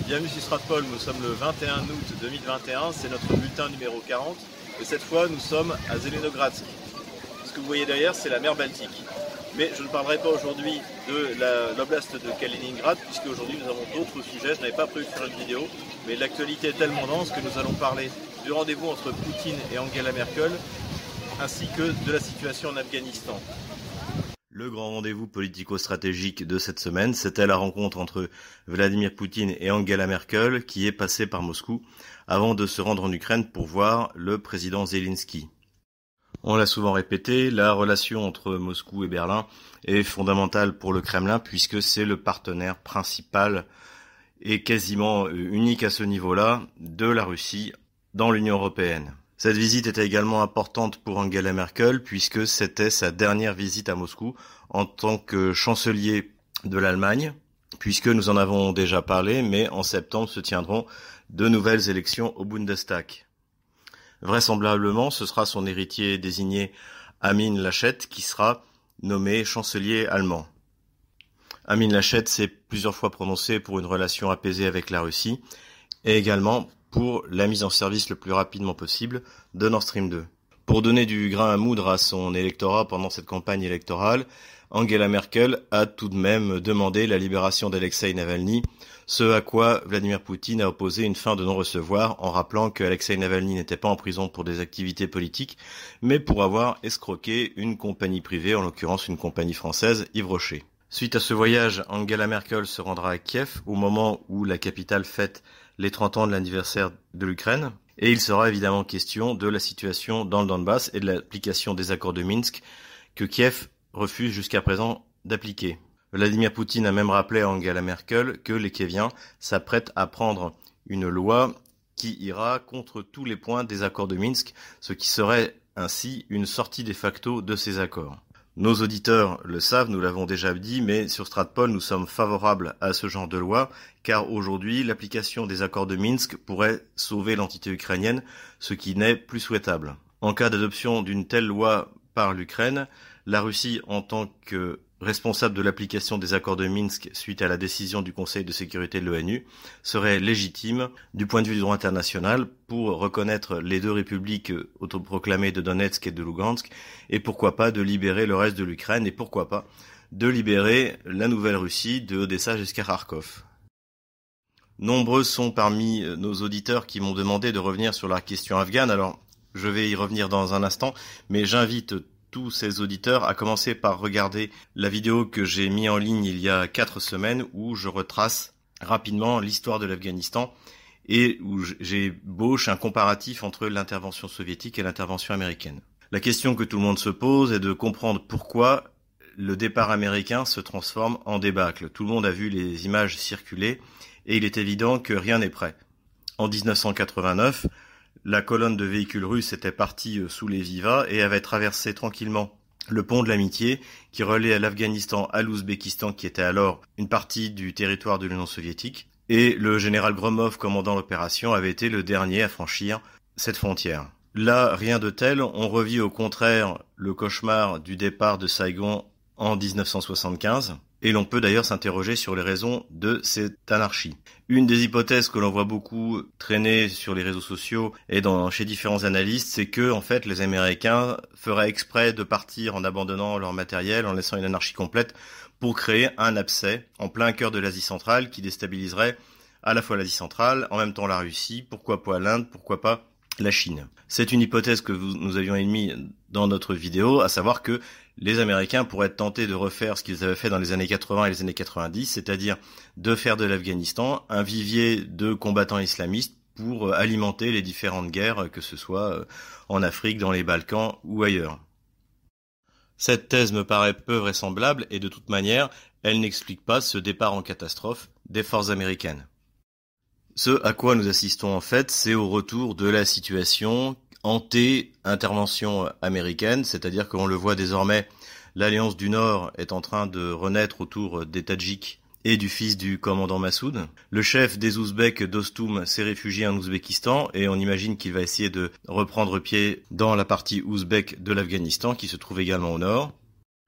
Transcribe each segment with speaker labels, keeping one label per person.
Speaker 1: Bienvenue sur Stratpol, nous sommes le 21 août 2021, c'est notre bulletin numéro 40 et cette fois nous sommes à Zelenogradsk. Ce que vous voyez derrière c'est la mer Baltique. Mais je ne parlerai pas aujourd'hui de l'oblast de Kaliningrad puisque aujourd'hui nous avons d'autres sujets, je n'avais pas prévu de faire une vidéo, mais l'actualité est tellement dense que nous allons parler du rendez-vous entre Poutine et Angela Merkel ainsi que de la situation en Afghanistan.
Speaker 2: Le grand rendez-vous politico-stratégique de cette semaine, c'était la rencontre entre Vladimir Poutine et Angela Merkel qui est passée par Moscou avant de se rendre en Ukraine pour voir le président Zelensky. On l'a souvent répété, la relation entre Moscou et Berlin est fondamentale pour le Kremlin puisque c'est le partenaire principal et quasiment unique à ce niveau-là de la Russie dans l'Union européenne. Cette visite était également importante pour Angela Merkel puisque c'était sa dernière visite à Moscou en tant que chancelier de l'Allemagne, puisque nous en avons déjà parlé, mais en septembre se tiendront de nouvelles élections au Bundestag. Vraisemblablement, ce sera son héritier désigné Amin Laschet qui sera nommé chancelier allemand. Amin Laschet s'est plusieurs fois prononcé pour une relation apaisée avec la Russie et également pour la mise en service le plus rapidement possible de Nord Stream 2. Pour donner du grain à moudre à son électorat pendant cette campagne électorale, Angela Merkel a tout de même demandé la libération d'Alexei Navalny, ce à quoi Vladimir Poutine a opposé une fin de non-recevoir en rappelant que Alexei Navalny n'était pas en prison pour des activités politiques, mais pour avoir escroqué une compagnie privée, en l'occurrence une compagnie française, Yves Rocher. Suite à ce voyage, Angela Merkel se rendra à Kiev au moment où la capitale fête les 30 ans de l'anniversaire de l'Ukraine. Et il sera évidemment question de la situation dans le Donbass et de l'application des accords de Minsk que Kiev refuse jusqu'à présent d'appliquer. Vladimir Poutine a même rappelé à Angela Merkel que les Kieviens s'apprêtent à prendre une loi qui ira contre tous les points des accords de Minsk, ce qui serait ainsi une sortie de facto de ces accords. Nos auditeurs le savent, nous l'avons déjà dit, mais sur Stratpol, nous sommes favorables à ce genre de loi, car aujourd'hui, l'application des accords de Minsk pourrait sauver l'entité ukrainienne, ce qui n'est plus souhaitable. En cas d'adoption d'une telle loi par l'Ukraine, la Russie, en tant que responsable de l'application des accords de Minsk suite à la décision du Conseil de sécurité de l'ONU, serait légitime du point de vue du droit international pour reconnaître les deux républiques autoproclamées de Donetsk et de Lugansk et pourquoi pas de libérer le reste de l'Ukraine et pourquoi pas de libérer la nouvelle Russie de Odessa jusqu'à Kharkov. Nombreux sont parmi nos auditeurs qui m'ont demandé de revenir sur la question afghane. Alors, je vais y revenir dans un instant, mais j'invite tous ces auditeurs, à commencer par regarder la vidéo que j'ai mis en ligne il y a quatre semaines où je retrace rapidement l'histoire de l'Afghanistan et où j'ébauche un comparatif entre l'intervention soviétique et l'intervention américaine. La question que tout le monde se pose est de comprendre pourquoi le départ américain se transforme en débâcle. Tout le monde a vu les images circuler et il est évident que rien n'est prêt. En 1989, la colonne de véhicules russes était partie euh, sous les Vivas et avait traversé tranquillement le pont de l'amitié qui reliait l'Afghanistan à l'Ouzbékistan qui était alors une partie du territoire de l'Union soviétique. Et le général Gromov commandant l'opération avait été le dernier à franchir cette frontière. Là, rien de tel, on revit au contraire le cauchemar du départ de Saigon en 1975, et l'on peut d'ailleurs s'interroger sur les raisons de cette anarchie. Une des hypothèses que l'on voit beaucoup traîner sur les réseaux sociaux et chez différents analystes, c'est que en fait les Américains feraient exprès de partir en abandonnant leur matériel, en laissant une anarchie complète, pour créer un abcès en plein cœur de l'Asie centrale qui déstabiliserait à la fois l'Asie centrale, en même temps la Russie, pourquoi pas l'Inde, pourquoi pas la Chine. C'est une hypothèse que nous avions émise dans notre vidéo, à savoir que les Américains pourraient être tentés de refaire ce qu'ils avaient fait dans les années 80 et les années 90, c'est-à-dire de faire de l'Afghanistan un vivier de combattants islamistes pour euh, alimenter les différentes guerres, que ce soit euh, en Afrique, dans les Balkans ou ailleurs. Cette thèse me paraît peu vraisemblable et de toute manière, elle n'explique pas ce départ en catastrophe des forces américaines. Ce à quoi nous assistons en fait, c'est au retour de la situation anté-intervention américaine, c'est-à-dire qu'on le voit désormais, l'Alliance du Nord est en train de renaître autour des Tadjiks et du fils du commandant Massoud. Le chef des Ouzbeks, Dostum, s'est réfugié en Ouzbékistan et on imagine qu'il va essayer de reprendre pied dans la partie ouzbek de l'Afghanistan qui se trouve également au nord.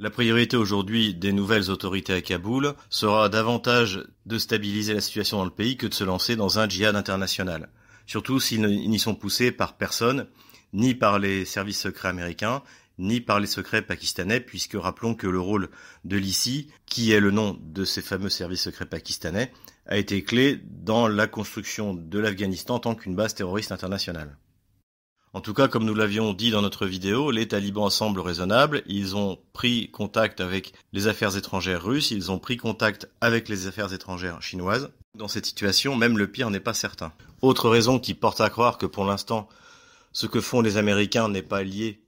Speaker 2: La priorité aujourd'hui des nouvelles autorités à Kaboul sera davantage de stabiliser la situation dans le pays que de se lancer dans un djihad international. Surtout s'ils n'y sont poussés par personne, ni par les services secrets américains, ni par les secrets pakistanais, puisque rappelons que le rôle de l'ICI, qui est le nom de ces fameux services secrets pakistanais, a été clé dans la construction de l'Afghanistan en tant qu'une base terroriste internationale. En tout cas, comme nous l'avions dit dans notre vidéo, les talibans semblent raisonnables. Ils ont pris contact avec les affaires étrangères russes, ils ont pris contact avec les affaires étrangères chinoises. Dans cette situation, même le pire n'est pas certain. Autre raison qui porte à croire que pour l'instant, ce que font les Américains n'est pas lié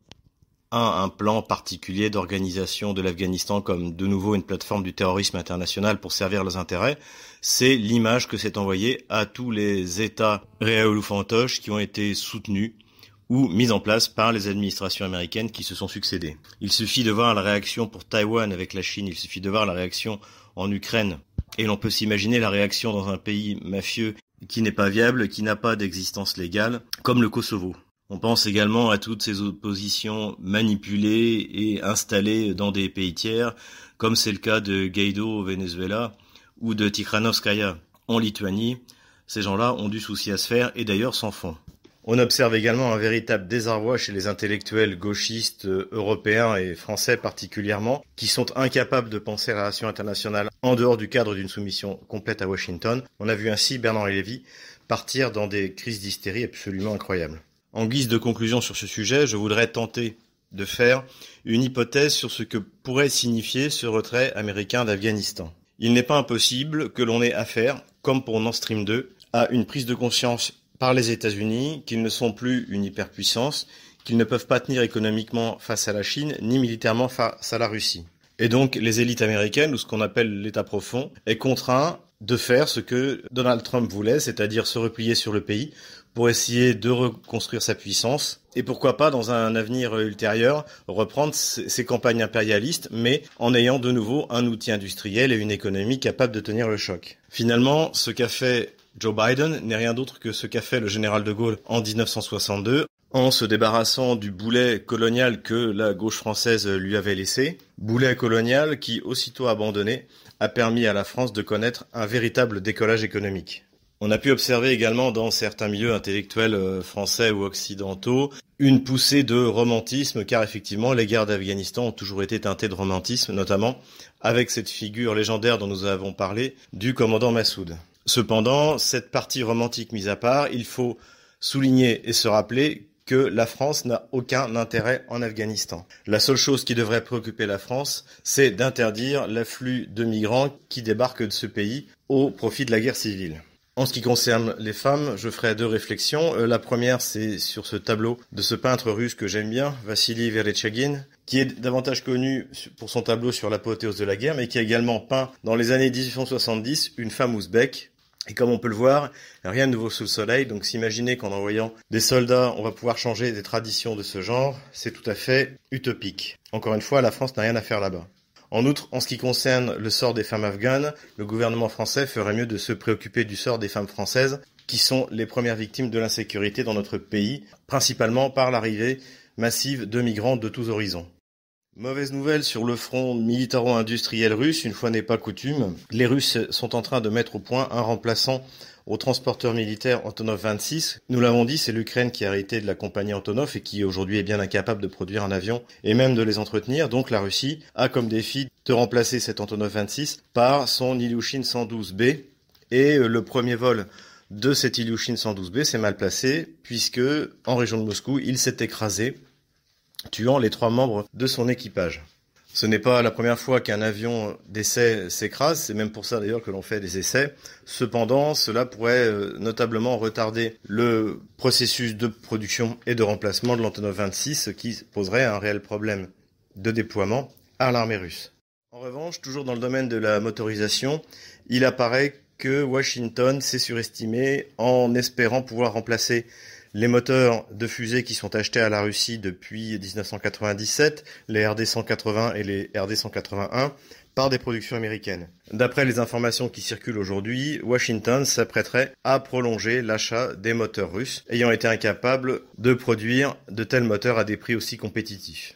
Speaker 2: à un plan particulier d'organisation de l'Afghanistan comme de nouveau une plateforme du terrorisme international pour servir leurs intérêts, c'est l'image que s'est envoyée à tous les États réels ou fantoches qui ont été soutenus ou mise en place par les administrations américaines qui se sont succédées. Il suffit de voir la réaction pour Taïwan avec la Chine, il suffit de voir la réaction en Ukraine, et l'on peut s'imaginer la réaction dans un pays mafieux qui n'est pas viable, qui n'a pas d'existence légale, comme le Kosovo. On pense également à toutes ces oppositions manipulées et installées dans des pays tiers, comme c'est le cas de Guaido au Venezuela ou de Tikhanovskaya en Lituanie. Ces gens-là ont du souci à se faire et d'ailleurs s'en font. On observe également un véritable désarroi chez les intellectuels gauchistes euh, européens et français particulièrement, qui sont incapables de penser la relation internationale en dehors du cadre d'une soumission complète à Washington. On a vu ainsi Bernard Lévy partir dans des crises d'hystérie absolument incroyables. En guise de conclusion sur ce sujet, je voudrais tenter de faire une hypothèse sur ce que pourrait signifier ce retrait américain d'Afghanistan. Il n'est pas impossible que l'on ait affaire, comme pour Nord Stream 2, à une prise de conscience par les États-Unis qu'ils ne sont plus une hyperpuissance, qu'ils ne peuvent pas tenir économiquement face à la Chine, ni militairement face à la Russie. Et donc les élites américaines, ou ce qu'on appelle l'État profond, est contraint de faire ce que Donald Trump voulait, c'est-à-dire se replier sur le pays pour essayer de reconstruire sa puissance et pourquoi pas dans un avenir ultérieur reprendre ses campagnes impérialistes mais en ayant de nouveau un outil industriel et une économie capable de tenir le choc. Finalement, ce qu'a fait Joe Biden n'est rien d'autre que ce qu'a fait le général de Gaulle en 1962 en se débarrassant du boulet colonial que la gauche française lui avait laissé. Boulet colonial qui, aussitôt abandonné, a permis à la France de connaître un véritable décollage économique. On a pu observer également dans certains milieux intellectuels euh, français ou occidentaux une poussée de romantisme, car effectivement les guerres d'Afghanistan ont toujours été teintées de romantisme, notamment avec cette figure légendaire dont nous avons parlé du commandant Massoud. Cependant, cette partie romantique mise à part, il faut souligner et se rappeler que la France n'a aucun intérêt en Afghanistan. La seule chose qui devrait préoccuper la France, c'est d'interdire l'afflux de migrants qui débarquent de ce pays au profit de la guerre civile. En ce qui concerne les femmes, je ferai deux réflexions. Euh, la première, c'est sur ce tableau de ce peintre russe que j'aime bien, Vassili Verechagin, qui est davantage connu pour son tableau sur l'apothéose de la guerre, mais qui a également peint dans les années 1870 une femme ouzbèque. Et comme on peut le voir, rien de nouveau sous le soleil, donc s'imaginer qu'en envoyant des soldats, on va pouvoir changer des traditions de ce genre, c'est tout à fait utopique. Encore une fois, la France n'a rien à faire là-bas. En outre, en ce qui concerne le sort des femmes afghanes, le gouvernement français ferait mieux de se préoccuper du sort des femmes françaises, qui sont les premières victimes de l'insécurité dans notre pays, principalement par l'arrivée massive de migrants de tous horizons. Mauvaise nouvelle sur le front militaro-industriel russe, une fois n'est pas coutume. Les Russes sont en train de mettre au point un remplaçant au transporteur militaire Antonov 26. Nous l'avons dit, c'est l'Ukraine qui a hérité de la compagnie Antonov et qui aujourd'hui est bien incapable de produire un avion et même de les entretenir. Donc la Russie a comme défi de remplacer cet Antonov 26 par son Ilyushin 112B. Et euh, le premier vol de cet Ilyushin 112B s'est mal placé puisque en région de Moscou, il s'est écrasé, tuant les trois membres de son équipage. Ce n'est pas la première fois qu'un avion d'essai s'écrase, c'est même pour ça d'ailleurs que l'on fait des essais. Cependant, cela pourrait euh, notablement retarder le processus de production et de remplacement de l'Antonov 26, ce qui poserait un réel problème de déploiement à l'armée russe. En revanche, toujours dans le domaine de la motorisation, il apparaît que Washington s'est surestimé en espérant pouvoir remplacer les moteurs de fusée qui sont achetés à la Russie depuis 1997, les RD-180 et les RD-181, par des productions américaines. D'après les informations qui circulent aujourd'hui, Washington s'apprêterait à prolonger l'achat des moteurs russes, ayant été incapable de produire de tels moteurs à des prix aussi compétitifs.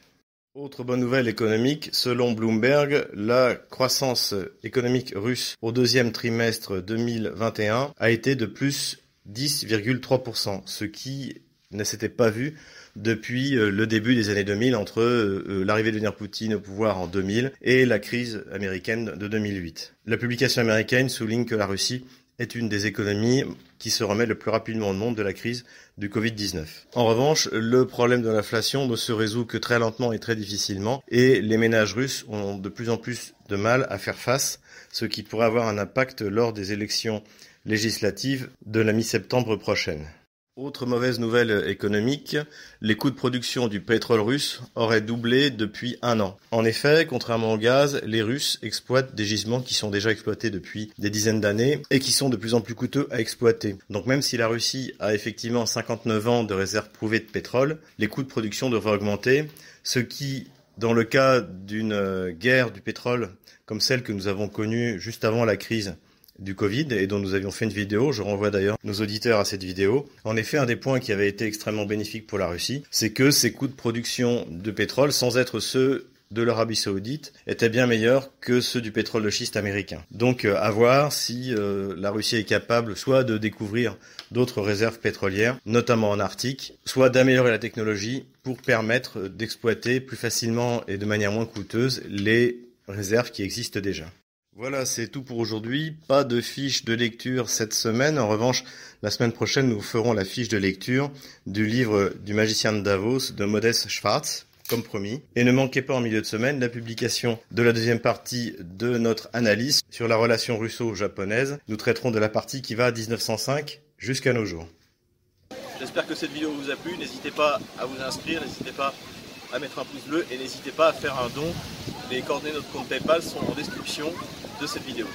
Speaker 2: Autre bonne nouvelle économique, selon Bloomberg, la croissance économique russe au deuxième trimestre 2021 a été de plus 10,3%, ce qui ne s'était pas vu depuis euh, le début des années 2000, entre euh, euh, l'arrivée de Vladimir Poutine au pouvoir en 2000 et la crise américaine de 2008. La publication américaine souligne que la Russie est une des économies qui se remet le plus rapidement au monde de la crise du Covid-19. En revanche, le problème de l'inflation ne se résout que très lentement et très difficilement, et les ménages russes ont de plus en plus de mal à faire face, ce qui pourrait avoir un impact lors des élections législatives de la mi-septembre prochaine. Autre mauvaise nouvelle économique, les coûts de production du pétrole russe auraient doublé depuis un an. En effet, contrairement au gaz, les Russes exploitent des gisements qui sont déjà exploités depuis des dizaines d'années et qui sont de plus en plus coûteux à exploiter. Donc même si la Russie a effectivement 59 ans de réserves prouvées de pétrole, les coûts de production devraient augmenter, ce qui, dans le cas d'une guerre du pétrole comme celle que nous avons connue juste avant la crise du Covid et dont nous avions fait une vidéo. Je renvoie d'ailleurs nos auditeurs à cette vidéo. En effet, un des points qui avait été extrêmement bénéfique pour la Russie, c'est que ses coûts de production de pétrole, sans être ceux de l'Arabie Saoudite étaient bien meilleurs que ceux du pétrole de schiste américain. Donc euh, à voir si euh, la Russie est capable soit de découvrir d'autres réserves pétrolières, notamment en Arctique, soit d'améliorer la technologie pour permettre d'exploiter plus facilement et de manière moins coûteuse les réserves qui existent déjà. Voilà, c'est tout pour aujourd'hui. Pas de fiche de lecture cette semaine. En revanche, la semaine prochaine, nous ferons la fiche de lecture du livre du magicien de Davos de Modeste Schwartz, comme promis. Et ne manquez pas en milieu de semaine la publication de la deuxième partie de notre analyse sur la relation russo-japonaise. Nous traiterons de la partie qui va à 1905 jusqu'à nos jours.
Speaker 1: J'espère que cette vidéo vous a plu. N'hésitez pas à vous inscrire, n'hésitez pas à mettre un pouce bleu et n'hésitez pas à faire un don. Les coordonnées de notre compte PayPal sont en description de cette vidéo.